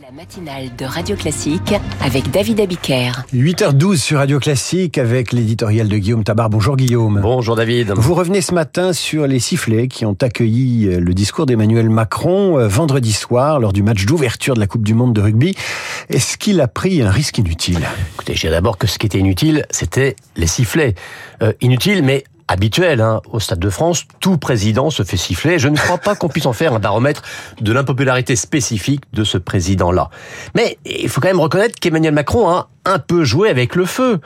La matinale de Radio Classique avec David Abiker. 8h12 sur Radio Classique avec l'éditorial de Guillaume Tabar. Bonjour Guillaume. Bonjour David. Vous revenez ce matin sur les sifflets qui ont accueilli le discours d'Emmanuel Macron euh, vendredi soir lors du match d'ouverture de la Coupe du Monde de rugby. Est-ce qu'il a pris un risque inutile? Écoutez, je dirais d'abord que ce qui était inutile, c'était les sifflets. Euh, inutile, mais habituel. Hein. Au Stade de France, tout président se fait siffler. Je ne crois pas qu'on puisse en faire un baromètre de l'impopularité spécifique de ce président-là. Mais il faut quand même reconnaître qu'Emmanuel Macron a un peu joué avec le feu.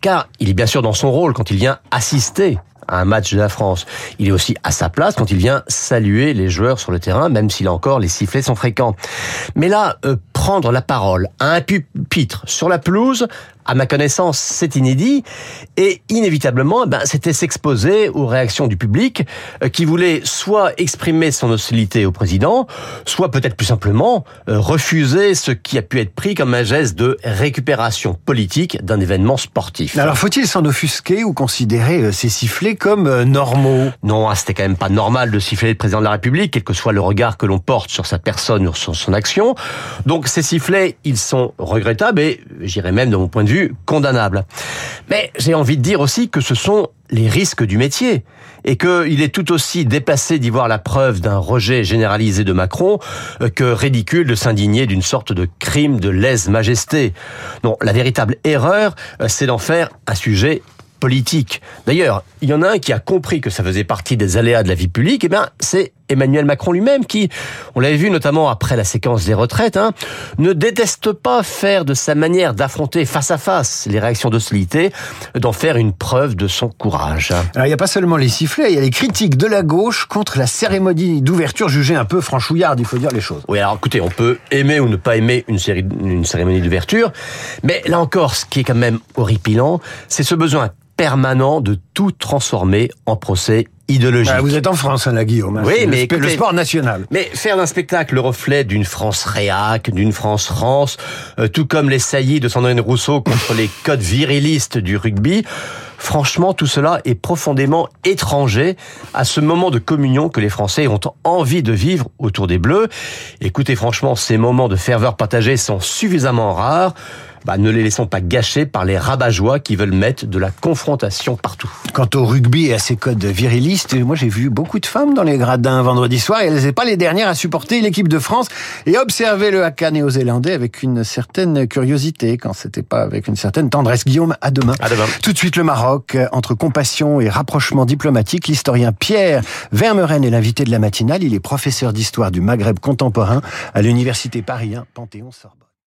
Car il est bien sûr dans son rôle quand il vient assister à un match de la France. Il est aussi à sa place quand il vient saluer les joueurs sur le terrain, même s'il a encore les sifflets sont fréquents. Mais là, euh, prendre la parole à un pupitre sur la pelouse, à ma connaissance, c'est inédit. Et inévitablement, ben, c'était s'exposer aux réactions du public euh, qui voulait soit exprimer son hostilité au président, soit peut-être plus simplement euh, refuser ce qui a pu être pris comme un geste de récupération politique d'un événement sportif. Alors faut-il s'en offusquer ou considérer euh, ces sifflets comme normaux? Non, ah, c'était quand même pas normal de siffler le président de la République, quel que soit le regard que l'on porte sur sa personne ou sur son action. Donc ces sifflets, ils sont regrettables et j'irais même de mon point de vue condamnable. Mais j'ai envie de dire aussi que ce sont les risques du métier et qu'il est tout aussi dépassé d'y voir la preuve d'un rejet généralisé de Macron euh, que ridicule de s'indigner d'une sorte de crime de lèse-majesté. Non, la véritable erreur, euh, c'est d'en faire un sujet politique. D'ailleurs, il y en a un qui a compris que ça faisait partie des aléas de la vie publique, et eh bien c'est Emmanuel Macron lui-même qui, on l'avait vu notamment après la séquence des retraites, hein, ne déteste pas faire de sa manière d'affronter face à face les réactions d'hostilité, d'en faire une preuve de son courage. Alors il n'y a pas seulement les sifflets, il y a les critiques de la gauche contre la cérémonie d'ouverture jugée un peu franchouillarde, il faut dire les choses. Oui, alors écoutez, on peut aimer ou ne pas aimer une, série, une cérémonie d'ouverture, mais là encore, ce qui est quand même horripilant, c'est ce besoin permanent de tout transformer en procès idéologique. Ah, vous êtes en France, hein, là, Guillaume. Hein. Oui, mais le sport national. Mais faire d'un spectacle le reflet d'une France réac, d'une France France, euh, tout comme les saillies de Sandrine Rousseau contre les codes virilistes du rugby. Franchement, tout cela est profondément étranger à ce moment de communion que les Français ont envie de vivre autour des Bleus. Écoutez, franchement, ces moments de ferveur partagée sont suffisamment rares bah, ne les laissons pas gâcher par les rabat qui veulent mettre de la confrontation partout. Quant au rugby et à ses codes virilistes, moi j'ai vu beaucoup de femmes dans les gradins vendredi soir et elles n'étaient pas les dernières à supporter l'équipe de France et observer le haka néo-zélandais avec une certaine curiosité quand c'était pas avec une certaine tendresse. Guillaume, à demain. À demain. Tout de suite le Maroc, entre compassion et rapprochement diplomatique, l'historien Pierre Vermeren est l'invité de la matinale. Il est professeur d'histoire du Maghreb contemporain à l'université Paris 1 Panthéon-Sorbonne.